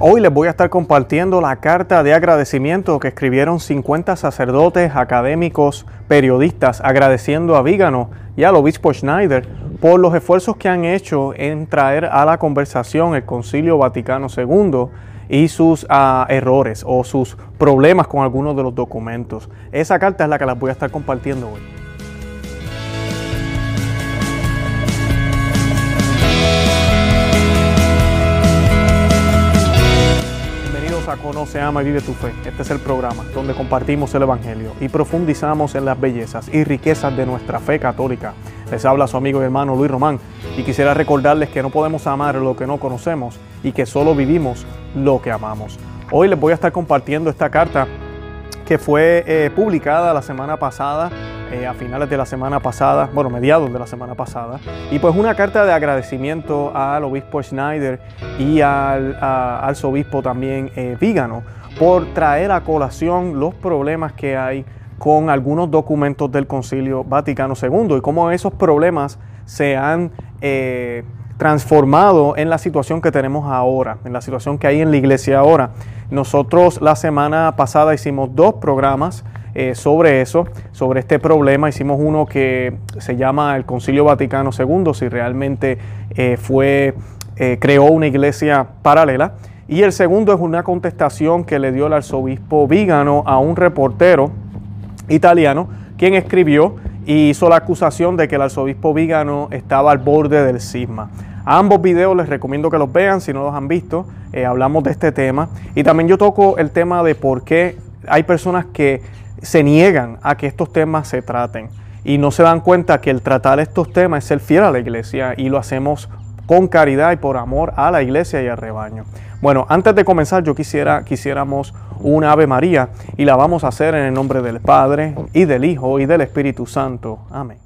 Hoy les voy a estar compartiendo la carta de agradecimiento que escribieron 50 sacerdotes, académicos, periodistas, agradeciendo a Vígano y al obispo Schneider por los esfuerzos que han hecho en traer a la conversación el Concilio Vaticano II y sus uh, errores o sus problemas con algunos de los documentos. Esa carta es la que las voy a estar compartiendo hoy. Conoce, Ama y Vive tu Fe. Este es el programa donde compartimos el Evangelio y profundizamos en las bellezas y riquezas de nuestra fe católica. Les habla su amigo y hermano Luis Román y quisiera recordarles que no podemos amar lo que no conocemos y que solo vivimos lo que amamos. Hoy les voy a estar compartiendo esta carta que fue eh, publicada la semana pasada, eh, a finales de la semana pasada, bueno, mediados de la semana pasada, y pues una carta de agradecimiento al obispo Schneider y al arzobispo también eh, Vígano por traer a colación los problemas que hay con algunos documentos del Concilio Vaticano II y cómo esos problemas se han eh, transformado en la situación que tenemos ahora, en la situación que hay en la iglesia ahora. Nosotros la semana pasada hicimos dos programas eh, sobre eso, sobre este problema. Hicimos uno que se llama el Concilio Vaticano II, si realmente eh, fue, creó una iglesia paralela. Y el segundo es una contestación que le dio el arzobispo Vígano a un reportero italiano, quien escribió y hizo la acusación de que el arzobispo Vígano estaba al borde del cisma. ambos videos les recomiendo que los vean si no los han visto. Eh, hablamos de este tema. Y también yo toco el tema de por qué hay personas que se niegan a que estos temas se traten y no se dan cuenta que el tratar estos temas es ser fiel a la iglesia y lo hacemos con caridad y por amor a la iglesia y al rebaño. Bueno, antes de comenzar yo quisiera quisiéramos una Ave María y la vamos a hacer en el nombre del Padre y del Hijo y del Espíritu Santo. Amén.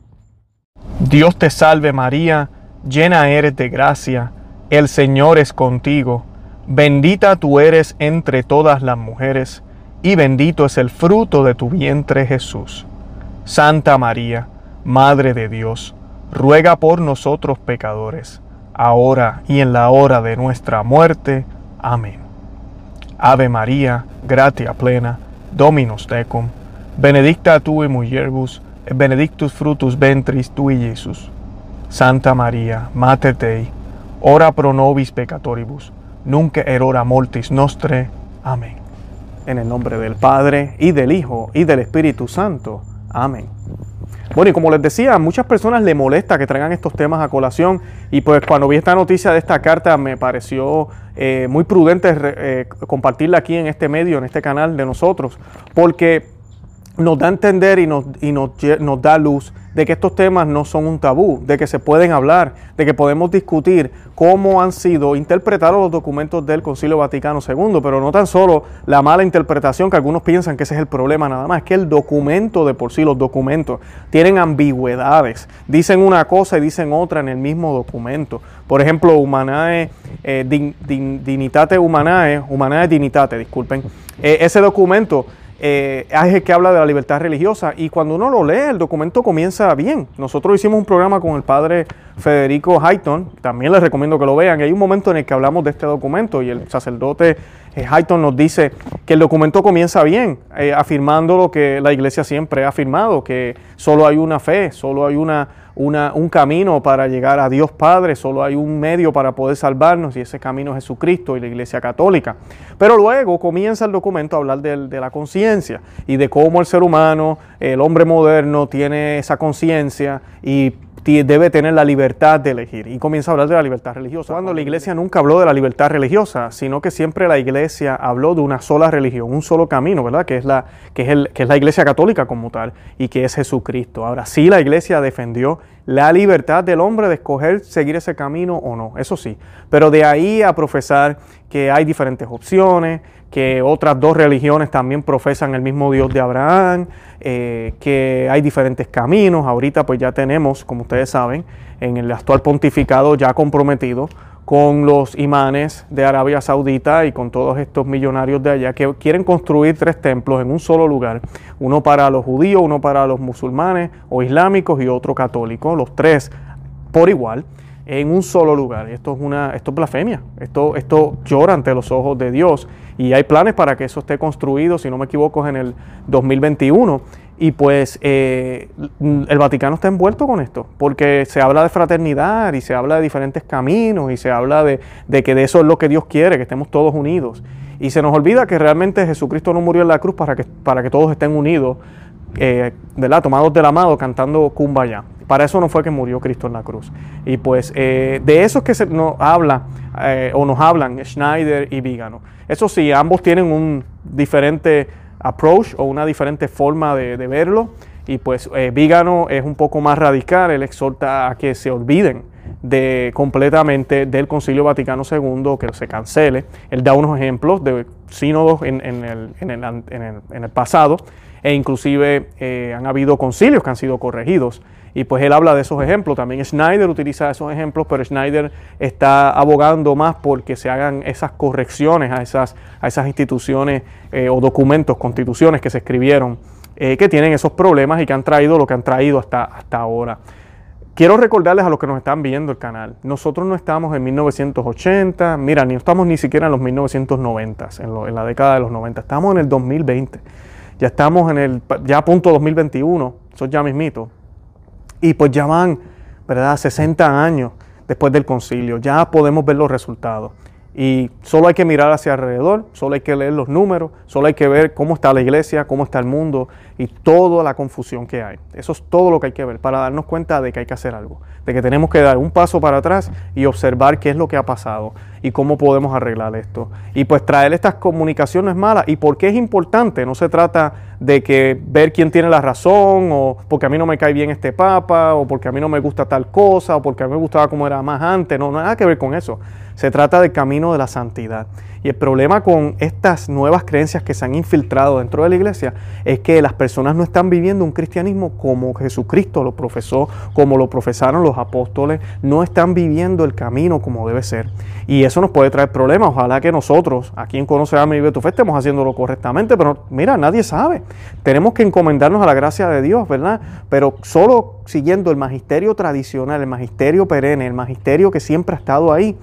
Dios te salve María, llena eres de gracia, el Señor es contigo, bendita tú eres entre todas las mujeres, y bendito es el fruto de tu vientre Jesús. Santa María, Madre de Dios, ruega por nosotros pecadores, ahora y en la hora de nuestra muerte. Amén. Ave María, gratia plena, Dominus tecum, benedicta tu in mulieribus, et benedictus fructus ventris tui, Iesus. Santa María, Mater Dei, ora pro nobis peccatoribus, nunc erora mortis nostre. Amén. En el nombre del Padre, y del Hijo, y del Espíritu Santo. Amén. Bueno, y como les decía, a muchas personas le molesta que traigan estos temas a colación y pues cuando vi esta noticia de esta carta me pareció eh, muy prudente eh, compartirla aquí en este medio, en este canal de nosotros, porque nos da a entender y nos, y nos, nos da luz de que estos temas no son un tabú, de que se pueden hablar, de que podemos discutir cómo han sido interpretados los documentos del Concilio Vaticano II, pero no tan solo la mala interpretación que algunos piensan que ese es el problema nada más, es que el documento de por sí, los documentos, tienen ambigüedades, dicen una cosa y dicen otra en el mismo documento. Por ejemplo, Humanae, eh, Dinitate Humanae, Humanae Dinitate, disculpen, eh, ese documento eh, es el que habla de la libertad religiosa y cuando uno lo lee el documento comienza bien. Nosotros hicimos un programa con el padre Federico Hayton, también les recomiendo que lo vean. hay un momento en el que hablamos de este documento y el sacerdote eh, Hayton nos dice que el documento comienza bien, eh, afirmando lo que la iglesia siempre ha afirmado, que solo hay una fe, solo hay una un camino para llegar a Dios Padre, solo hay un medio para poder salvarnos y ese camino es Jesucristo y la Iglesia Católica. Pero luego comienza el documento a hablar de, de la conciencia y de cómo el ser humano, el hombre moderno, tiene esa conciencia y debe tener la libertad de elegir. Y comienza a hablar de la libertad religiosa. Cuando la iglesia nunca habló de la libertad religiosa, sino que siempre la iglesia habló de una sola religión, un solo camino, ¿verdad? Que es la, que es el, que es la iglesia católica como tal y que es Jesucristo. Ahora sí la iglesia defendió la libertad del hombre de escoger seguir ese camino o no, eso sí. Pero de ahí a profesar que hay diferentes opciones, que otras dos religiones también profesan el mismo Dios de Abraham, eh, que hay diferentes caminos. Ahorita pues ya tenemos, como ustedes saben, en el actual pontificado ya comprometido con los imanes de Arabia Saudita y con todos estos millonarios de allá que quieren construir tres templos en un solo lugar, uno para los judíos, uno para los musulmanes o islámicos y otro católico, los tres por igual. en un solo lugar. Esto es una, esto es blasfemia. Esto, esto llora ante los ojos de Dios. Y hay planes para que eso esté construido, si no me equivoco, en el 2021. Y pues eh, el Vaticano está envuelto con esto, porque se habla de fraternidad y se habla de diferentes caminos y se habla de, que de eso es lo que Dios quiere, que estemos todos unidos. Y se nos olvida que realmente Jesucristo no murió en la cruz para que, para que todos estén unidos, eh, tomados de la mano, cantando Kumbaya. Para eso no fue que murió Cristo en la cruz. Y pues eh, de eso es que se nos habla eh, o nos hablan Schneider y Vígano. Eso sí, ambos tienen un diferente approach o una diferente forma de, verlo. Y pues eh, Vígano es un poco más radical, él exhorta a que se olviden de completamente del Concilio Vaticano II, que se cancele. Él da unos ejemplos de sínodos en, el, en el, pasado e inclusive han habido concilios que han sido corregidos. Y pues él habla de esos ejemplos. También Schneider utiliza esos ejemplos, pero Schneider está abogando más porque se hagan esas correcciones a esas, a esas instituciones eh, o documentos, constituciones que se escribieron, eh, que tienen esos problemas y que han traído lo que han traído hasta, hasta ahora. Quiero recordarles a los que nos están viendo el canal, nosotros no estamos en 1980, mira, ni estamos ni siquiera en los 1990, en, en la década de los 90, estamos en el 2020, ya estamos en el, ya a punto 2021, eso ya mismito, y pues ya van, ¿verdad? 60 años después del concilio, ya podemos ver los resultados. Y solo hay que mirar hacia alrededor, solo hay que leer los números, solo hay que ver cómo está la iglesia, cómo está el mundo y toda la confusión que hay. Eso es todo lo que hay que ver para darnos cuenta de que hay que hacer algo, de que tenemos que dar un paso para atrás y observar qué es lo que ha pasado y cómo podemos arreglar esto. Y pues traer estas comunicaciones malas y por qué es importante. No se trata de que ver quién tiene la razón o porque a mí no me cae bien este papa o porque a mí no me gusta tal cosa o porque a mí me gustaba como era más antes. No, nada que ver con eso. Se trata del camino de la santidad. Y el problema con estas nuevas creencias que se han infiltrado dentro de la iglesia es que las personas no están viviendo un cristianismo como Jesucristo lo profesó, como lo profesaron los apóstoles, no están viviendo el camino como debe ser. Y eso nos puede traer problemas. Ojalá que nosotros, aquí en Conoce a mi fe, estemos haciéndolo correctamente, pero mira, nadie sabe. Tenemos que encomendarnos a la gracia de Dios, ¿verdad? Pero solo siguiendo el magisterio tradicional, el magisterio perenne, el magisterio que siempre ha estado ahí,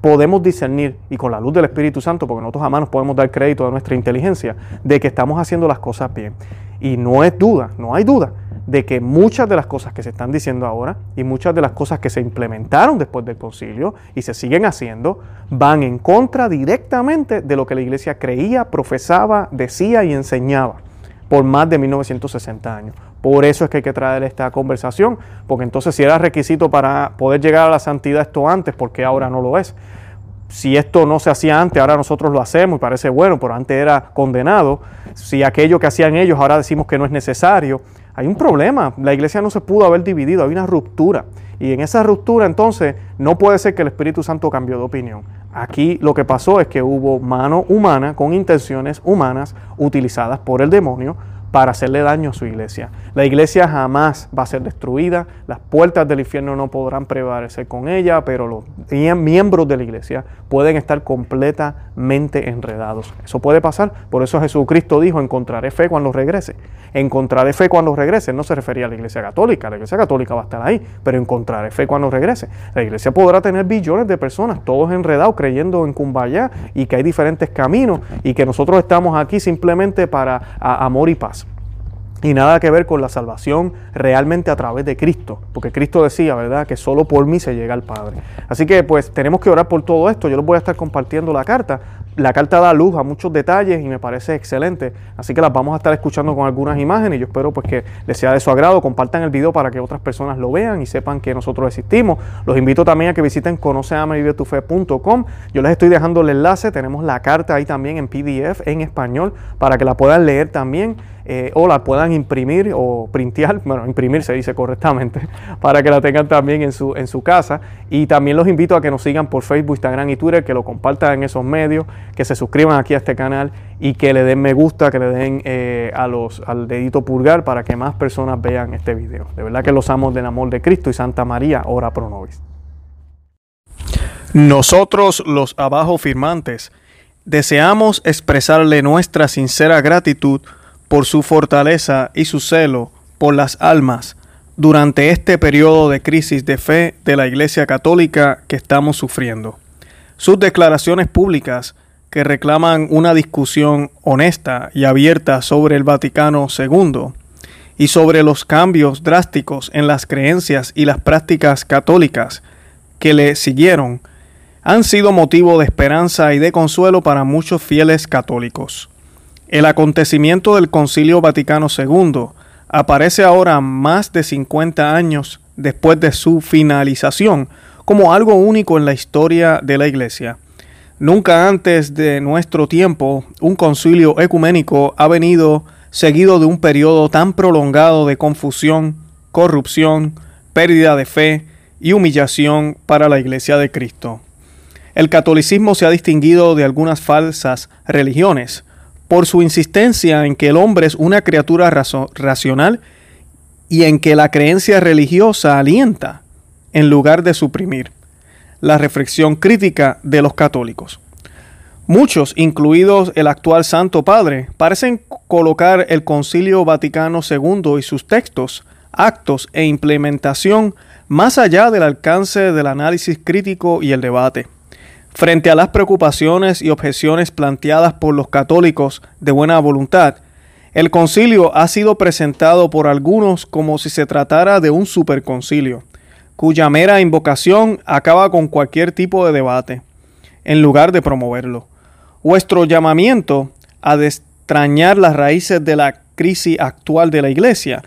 podemos discernir, y con la luz del Espíritu Santo, porque nosotros jamás nos podemos dar crédito a nuestra inteligencia, de que estamos haciendo las cosas bien. Y no es duda, no hay duda de que muchas de las cosas que se están diciendo ahora y muchas de las cosas que se implementaron después del concilio y se siguen haciendo van en contra directamente de lo que la iglesia creía, profesaba, decía y enseñaba por más de 1960 años. Por eso es que hay que traer esta conversación, porque entonces si era requisito para poder llegar a la santidad esto antes, ¿por qué ahora no lo es? Si esto no se hacía antes, ahora nosotros lo hacemos y parece bueno, pero antes era condenado. Si aquello que hacían ellos ahora decimos que no es necesario, hay un problema. La iglesia no se pudo haber dividido, hay una ruptura. Y en esa ruptura entonces no puede ser que el Espíritu Santo cambió de opinión. Aquí lo que pasó es que hubo mano humana con intenciones humanas utilizadas por el demonio para hacerle daño a su iglesia. La iglesia jamás va a ser destruida, las puertas del infierno no podrán prevalecer con ella, pero los miembros de la iglesia pueden estar completamente enredados. Eso puede pasar, por eso Jesucristo dijo, encontraré fe cuando regrese. Encontraré fe cuando regrese, no se refería a la iglesia católica, la iglesia católica va a estar ahí, pero encontraré fe cuando regrese. La iglesia podrá tener billones de personas, todos enredados, creyendo en Kumbaya y que hay diferentes caminos y que nosotros estamos aquí simplemente para amor y paz y nada que ver con la salvación realmente a través de Cristo, porque Cristo decía, ¿verdad?, que solo por mí se llega al Padre. Así que pues tenemos que orar por todo esto, yo les voy a estar compartiendo la carta. La carta da luz a muchos detalles y me parece excelente, así que las vamos a estar escuchando con algunas imágenes y yo espero pues que les sea de su agrado, compartan el video para que otras personas lo vean y sepan que nosotros existimos. Los invito también a que visiten conoceamavivetufe.com. Yo les estoy dejando el enlace, tenemos la carta ahí también en PDF en español para que la puedan leer también. Eh, o la puedan imprimir o printear, bueno, imprimir se dice correctamente, para que la tengan también en su, en su casa. Y también los invito a que nos sigan por Facebook, Instagram y Twitter, que lo compartan en esos medios, que se suscriban aquí a este canal y que le den me gusta, que le den eh, a los, al dedito pulgar para que más personas vean este video. De verdad que los amos del amor de Cristo y Santa María, ora pro nobis. Nosotros, los abajo firmantes, deseamos expresarle nuestra sincera gratitud por su fortaleza y su celo por las almas durante este periodo de crisis de fe de la Iglesia Católica que estamos sufriendo. Sus declaraciones públicas que reclaman una discusión honesta y abierta sobre el Vaticano II y sobre los cambios drásticos en las creencias y las prácticas católicas que le siguieron han sido motivo de esperanza y de consuelo para muchos fieles católicos. El acontecimiento del Concilio Vaticano II aparece ahora más de 50 años después de su finalización como algo único en la historia de la Iglesia. Nunca antes de nuestro tiempo un concilio ecuménico ha venido seguido de un periodo tan prolongado de confusión, corrupción, pérdida de fe y humillación para la Iglesia de Cristo. El catolicismo se ha distinguido de algunas falsas religiones por su insistencia en que el hombre es una criatura racional y en que la creencia religiosa alienta en lugar de suprimir la reflexión crítica de los católicos. Muchos, incluidos el actual Santo Padre, parecen colocar el Concilio Vaticano II y sus textos, actos e implementación más allá del alcance del análisis crítico y el debate. Frente a las preocupaciones y objeciones planteadas por los católicos de buena voluntad, el concilio ha sido presentado por algunos como si se tratara de un superconcilio, cuya mera invocación acaba con cualquier tipo de debate, en lugar de promoverlo. Vuestro llamamiento a destrañar las raíces de la crisis actual de la Iglesia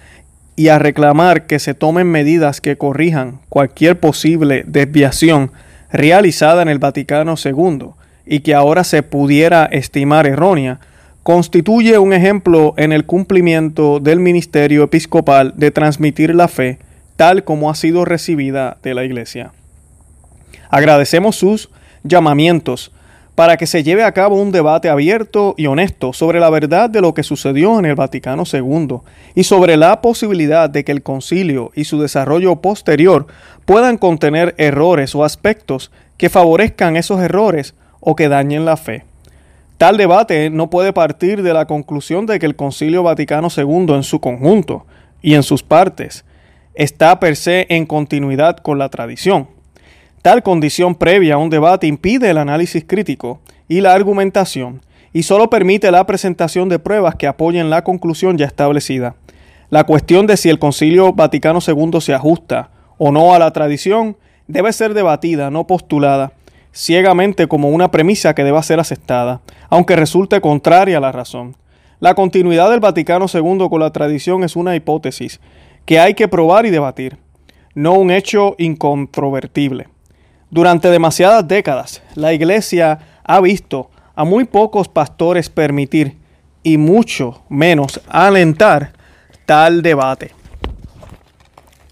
y a reclamar que se tomen medidas que corrijan cualquier posible desviación realizada en el Vaticano II y que ahora se pudiera estimar errónea, constituye un ejemplo en el cumplimiento del ministerio episcopal de transmitir la fe tal como ha sido recibida de la Iglesia. Agradecemos sus llamamientos para que se lleve a cabo un debate abierto y honesto sobre la verdad de lo que sucedió en el Vaticano II y sobre la posibilidad de que el concilio y su desarrollo posterior puedan contener errores o aspectos que favorezcan esos errores o que dañen la fe. Tal debate no puede partir de la conclusión de que el Concilio Vaticano II en su conjunto y en sus partes está per se en continuidad con la tradición. Tal condición previa a un debate impide el análisis crítico y la argumentación y solo permite la presentación de pruebas que apoyen la conclusión ya establecida. La cuestión de si el Concilio Vaticano II se ajusta o no a la tradición debe ser debatida, no postulada, ciegamente como una premisa que deba ser aceptada, aunque resulte contraria a la razón. La continuidad del Vaticano II con la tradición es una hipótesis que hay que probar y debatir, no un hecho incontrovertible. Durante demasiadas décadas, la Iglesia ha visto a muy pocos pastores permitir y mucho menos alentar tal debate.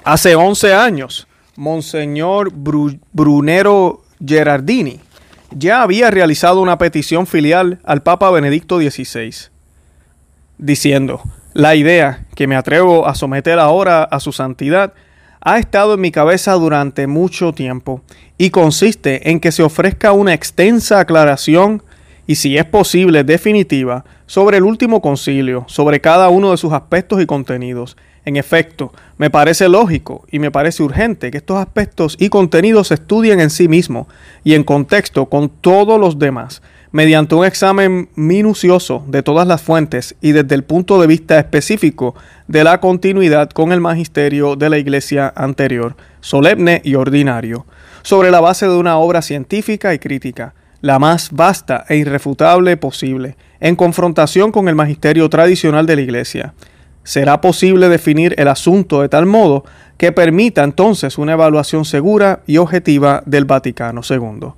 Hace 11 años, Monseñor Brunero Gerardini ya había realizado una petición filial al Papa Benedicto XVI, diciendo, la idea que me atrevo a someter ahora a su santidad ha estado en mi cabeza durante mucho tiempo y consiste en que se ofrezca una extensa aclaración y si es posible definitiva sobre el último concilio, sobre cada uno de sus aspectos y contenidos. En efecto, me parece lógico y me parece urgente que estos aspectos y contenidos se estudien en sí mismos y en contexto con todos los demás, mediante un examen minucioso de todas las fuentes y desde el punto de vista específico de la continuidad con el magisterio de la Iglesia anterior, solemne y ordinario, sobre la base de una obra científica y crítica, la más vasta e irrefutable posible, en confrontación con el magisterio tradicional de la Iglesia. Será posible definir el asunto de tal modo que permita entonces una evaluación segura y objetiva del Vaticano II.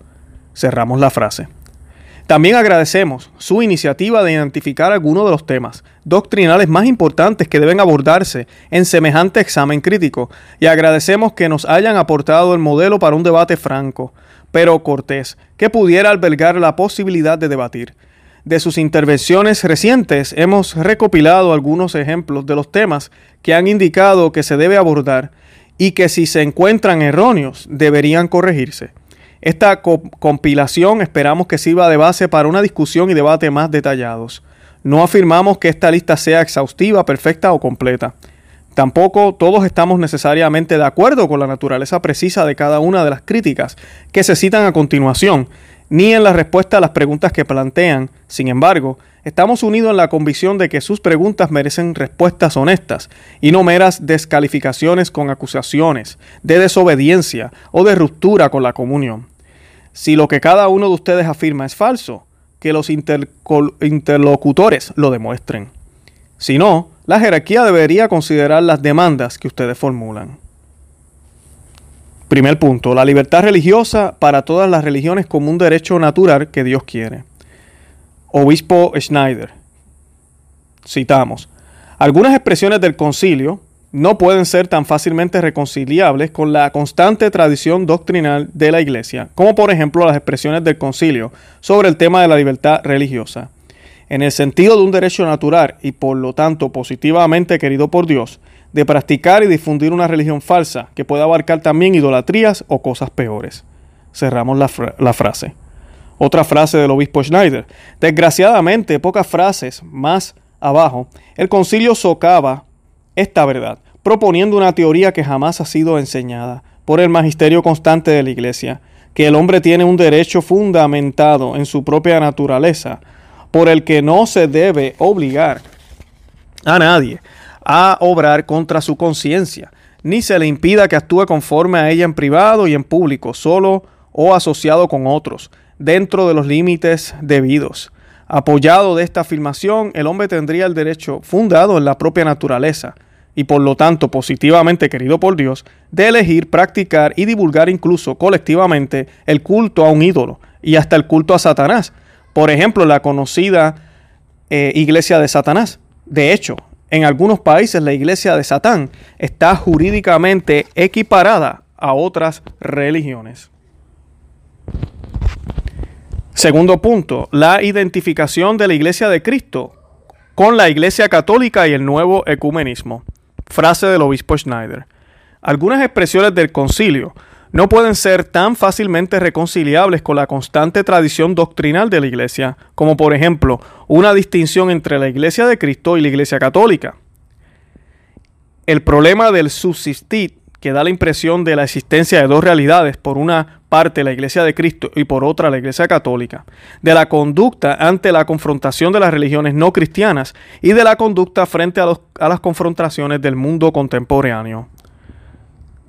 Cerramos la frase. También agradecemos su iniciativa de identificar algunos de los temas doctrinales más importantes que deben abordarse en semejante examen crítico y agradecemos que nos hayan aportado el modelo para un debate franco, pero cortés, que pudiera albergar la posibilidad de debatir. De sus intervenciones recientes hemos recopilado algunos ejemplos de los temas que han indicado que se debe abordar y que si se encuentran erróneos deberían corregirse. Esta compilación esperamos que sirva de base para una discusión y debate más detallados. No afirmamos que esta lista sea exhaustiva, perfecta o completa. Tampoco todos estamos necesariamente de acuerdo con la naturaleza precisa de cada una de las críticas que se citan a continuación, ni en la respuesta a las preguntas que plantean. Sin embargo, estamos unidos en la convicción de que sus preguntas merecen respuestas honestas y no meras descalificaciones con acusaciones de desobediencia o de ruptura con la comunión. Si lo que cada uno de ustedes afirma es falso, que los interlocutores lo demuestren. Si no, la jerarquía debería considerar las demandas que ustedes formulan. Primer punto, la libertad religiosa para todas las religiones como un derecho natural que Dios quiere. Obispo Schneider. Citamos. Algunas expresiones del concilio no pueden ser tan fácilmente reconciliables con la constante tradición doctrinal de la Iglesia, como por ejemplo las expresiones del concilio sobre el tema de la libertad religiosa. En el sentido de un derecho natural y por lo tanto positivamente querido por Dios, de practicar y difundir una religión falsa que pueda abarcar también idolatrías o cosas peores. Cerramos la, la frase. Otra frase del obispo Schneider. Desgraciadamente, pocas frases más abajo, el concilio socava esta verdad, proponiendo una teoría que jamás ha sido enseñada por el magisterio constante de la Iglesia, que el hombre tiene un derecho fundamentado en su propia naturaleza, por el que no se debe obligar a nadie a obrar contra su conciencia, ni se le impida que actúe conforme a ella en privado y en público, solo o asociado con otros, dentro de los límites debidos. Apoyado de esta afirmación, el hombre tendría el derecho fundado en la propia naturaleza y por lo tanto positivamente querido por Dios, de elegir, practicar y divulgar incluso colectivamente el culto a un ídolo y hasta el culto a Satanás. Por ejemplo, la conocida eh, iglesia de Satanás. De hecho, en algunos países la iglesia de Satán está jurídicamente equiparada a otras religiones. Segundo punto, la identificación de la iglesia de Cristo con la iglesia católica y el nuevo ecumenismo. Frase del obispo Schneider. Algunas expresiones del concilio no pueden ser tan fácilmente reconciliables con la constante tradición doctrinal de la Iglesia, como por ejemplo una distinción entre la Iglesia de Cristo y la Iglesia católica. El problema del subsistir, que da la impresión de la existencia de dos realidades, por una parte la Iglesia de Cristo y por otra la Iglesia católica, de la conducta ante la confrontación de las religiones no cristianas y de la conducta frente a, las confrontaciones del mundo contemporáneo.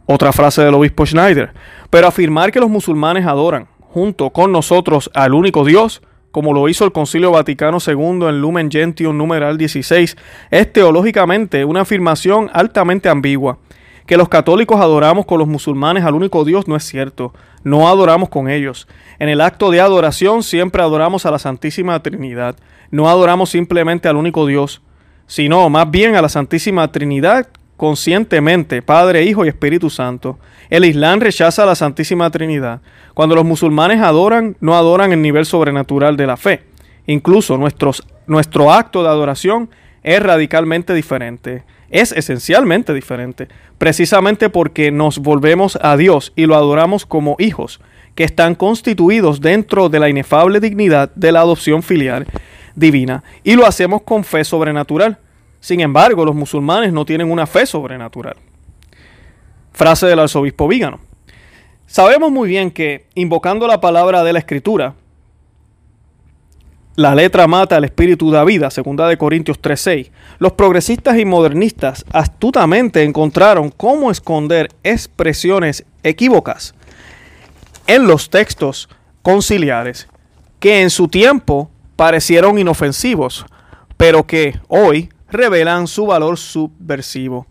Otra frase del obispo Schneider. Pero afirmar que los musulmanes adoran junto con nosotros al único Dios, como lo hizo el Concilio Vaticano II en Lumen Gentium numeral 16, es teológicamente una afirmación altamente ambigua. Que los católicos adoramos con los musulmanes al único Dios no es cierto. No adoramos con ellos. En el acto de adoración siempre adoramos a la Santísima Trinidad. No adoramos simplemente al único Dios, sino más bien a la Santísima Trinidad conscientemente, Padre, Hijo y Espíritu Santo. El Islam rechaza la Santísima Trinidad. Cuando los musulmanes adoran, no adoran el nivel sobrenatural de la fe. Incluso nuestro acto de adoración es radicalmente diferente. Es esencialmente diferente, precisamente porque nos volvemos a Dios y lo adoramos como hijos, que están constituidos dentro de la inefable dignidad de la adopción filial divina, y lo hacemos con fe sobrenatural sin embargo, los musulmanes no tienen una fe sobrenatural. Frase del arzobispo Vígano. Sabemos muy bien que, invocando la palabra de la Escritura, la letra mata, el espíritu da vida, segunda de Corintios 3:6. Los progresistas y modernistas astutamente encontraron cómo esconder expresiones equívocas en los textos conciliares que en su tiempo parecieron inofensivos, pero que hoy revelan su valor subversivo.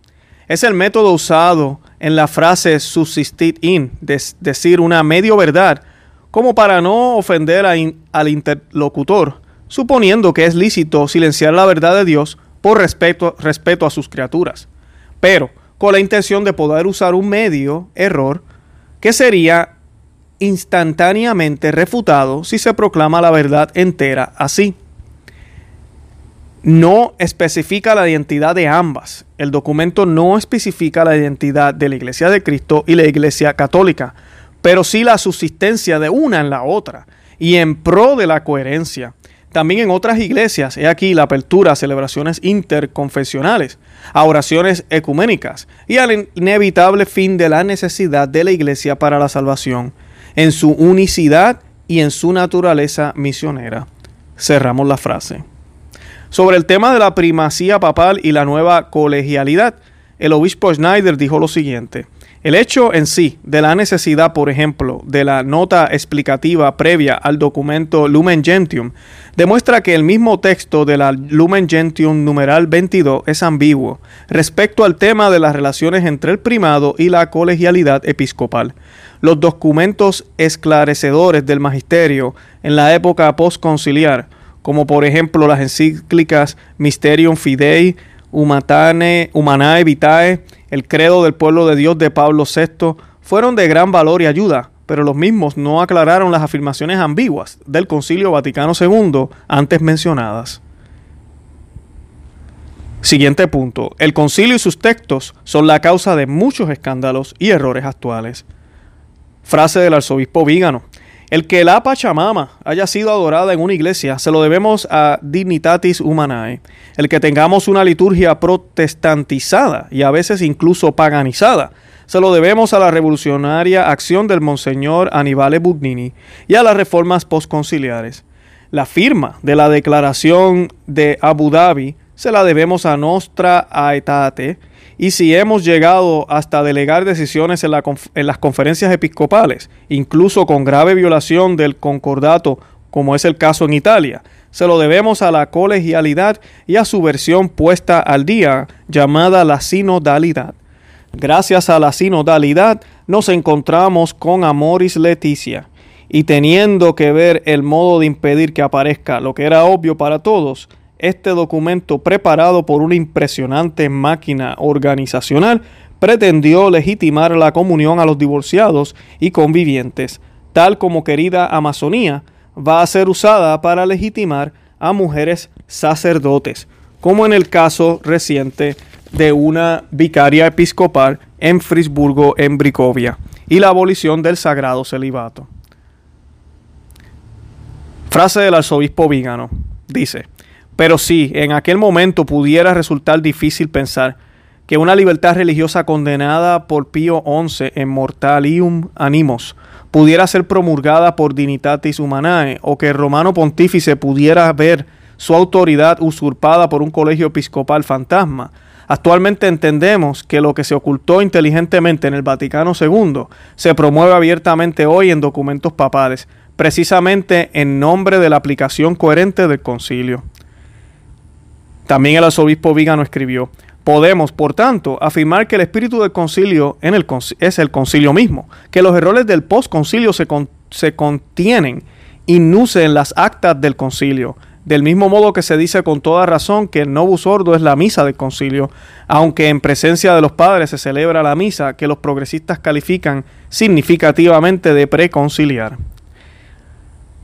Es el método usado en la frase subsistir in, decir una medio verdad, como para no ofender al interlocutor, suponiendo que es lícito silenciar la verdad de Dios por respeto, a sus criaturas, pero con la intención de poder usar un medio error que sería instantáneamente refutado si se proclama la verdad entera así. No especifica la identidad de ambas. El documento no especifica la identidad de la Iglesia de Cristo y la Iglesia Católica, pero sí la subsistencia de una en la otra y en pro de la coherencia. también en otras iglesias, he aquí la apertura a celebraciones interconfesionales, a oraciones ecuménicas y al inevitable fin de la necesidad de la iglesia para la salvación, en su unicidad y en su naturaleza misionera. Cerramos la frase. Sobre el tema de la primacía papal y la nueva colegialidad, el obispo Schneider dijo lo siguiente. El hecho en sí de la necesidad, por ejemplo, de la nota explicativa previa al documento Lumen Gentium demuestra que el mismo texto de la Lumen Gentium numeral 22 es ambiguo respecto al tema de las relaciones entre el primado y la colegialidad episcopal. Los documentos esclarecedores del magisterio en la época postconciliar, como por ejemplo las encíclicas Mysterium Fidei, Humatane, Humanae Vitae, el credo del pueblo de Dios de Pablo VI, fueron de gran valor y ayuda, pero los mismos no aclararon las afirmaciones ambiguas del Concilio Vaticano II antes mencionadas. Siguiente punto. El concilio y sus textos son la causa de muchos escándalos y errores actuales. Frase del arzobispo Vígano. El que la Pachamama haya sido adorada en una iglesia se lo debemos a Dignitatis Humanae. El que tengamos una liturgia protestantizada y a veces incluso paganizada se lo debemos a la revolucionaria acción del Monseñor Aníbal Bugnini y a las reformas postconciliares. La firma de la Declaración de Abu Dhabi se la debemos a Nostra Aetate y si hemos llegado hasta delegar decisiones en, las conferencias episcopales, incluso con grave violación del concordato, como es el caso en Italia, se lo debemos a la colegialidad y a su versión puesta al día llamada la sinodalidad. Gracias a la sinodalidad nos encontramos con Amoris Leticia y teniendo que ver el modo de impedir que aparezca lo que era obvio para todos, este documento preparado por una impresionante máquina organizacional pretendió legitimar la comunión a los divorciados y convivientes, tal como querida Amazonía va a ser usada para legitimar a mujeres sacerdotes, como en el caso reciente de una vicaria episcopal en Frisburgo, en Bricovia, y la abolición del sagrado celibato. Frase del arzobispo Vígano. Dice, pero si en aquel momento pudiera resultar difícil pensar que una libertad religiosa condenada por Pío XI en Mortalium Animos pudiera ser promulgada por Dignitatis Humanae o que el romano pontífice pudiera ver su autoridad usurpada por un colegio episcopal fantasma. Actualmente entendemos que lo que se ocultó inteligentemente en el Vaticano II se promueve abiertamente hoy en documentos papales, precisamente en nombre de la aplicación coherente del concilio. También el arzobispo Vígano escribió, Podemos, por tanto, afirmar que el espíritu del concilio es el concilio mismo, que los errores del postconcilio se, se contienen y nucen las actas del concilio, del mismo modo que se dice con toda razón que el novus ordo es la misa del concilio, aunque en presencia de los padres se celebra la misa que los progresistas califican significativamente de preconciliar.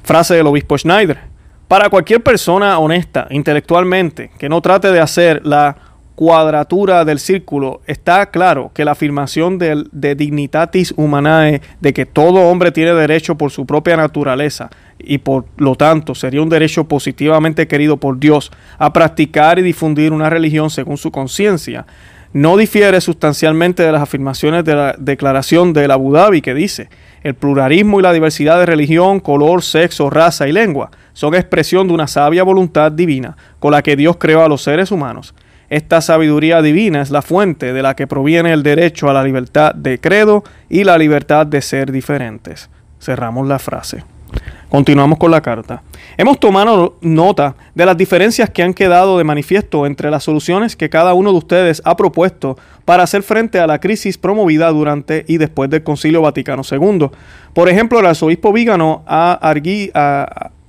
Frase del obispo Schneider. Para cualquier persona honesta intelectualmente que no trate de hacer la cuadratura del círculo, está claro que la afirmación de, dignitatis humanae, de que todo hombre tiene derecho por su propia naturaleza y por lo tanto sería un derecho positivamente querido por Dios a practicar y difundir una religión según su conciencia, no difiere sustancialmente de las afirmaciones de la declaración de la Abu Dhabi que dice el pluralismo y la diversidad de religión, color, sexo, raza y lengua son expresión de una sabia voluntad divina con la que Dios creó a los seres humanos. Esta sabiduría divina es la fuente de la que proviene el derecho a la libertad de credo y la libertad de ser diferentes. Cerramos la frase. Continuamos con la carta. Hemos tomado nota de las diferencias que han quedado de manifiesto entre las soluciones que cada uno de ustedes ha propuesto para hacer frente a la crisis promovida durante y después del Concilio Vaticano II. Por ejemplo, el arzobispo Vígano ha,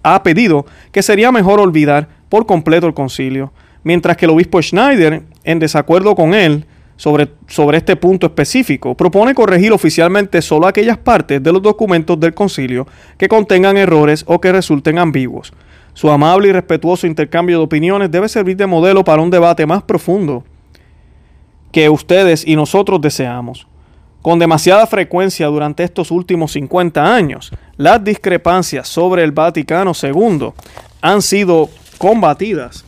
ha pedido que sería mejor olvidar por completo el concilio, mientras que el obispo Schneider, en desacuerdo con él, sobre, sobre, este punto específico. Propone corregir oficialmente solo aquellas partes de los documentos del concilio que contengan errores o que resulten ambiguos. Su amable y respetuoso intercambio de opiniones debe servir de modelo para un debate más profundo que ustedes y nosotros deseamos. Con demasiada frecuencia durante estos últimos 50 años, las discrepancias sobre el Vaticano II han sido combatidas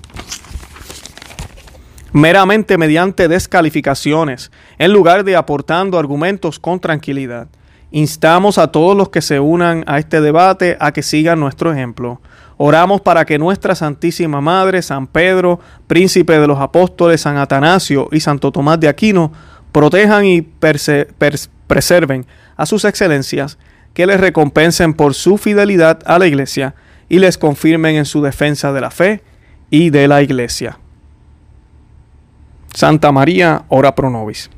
meramente mediante descalificaciones, en lugar de aportando argumentos con tranquilidad. Instamos a todos los que se unan a este debate a que sigan nuestro ejemplo. Oramos para que nuestra Santísima Madre, San Pedro, Príncipe de los Apóstoles, San Atanasio y Santo Tomás de Aquino, protejan y preserven a sus excelencias, que les recompensen por su fidelidad a la Iglesia y les confirmen en su defensa de la fe y de la Iglesia. Santa María, ora pro nobis.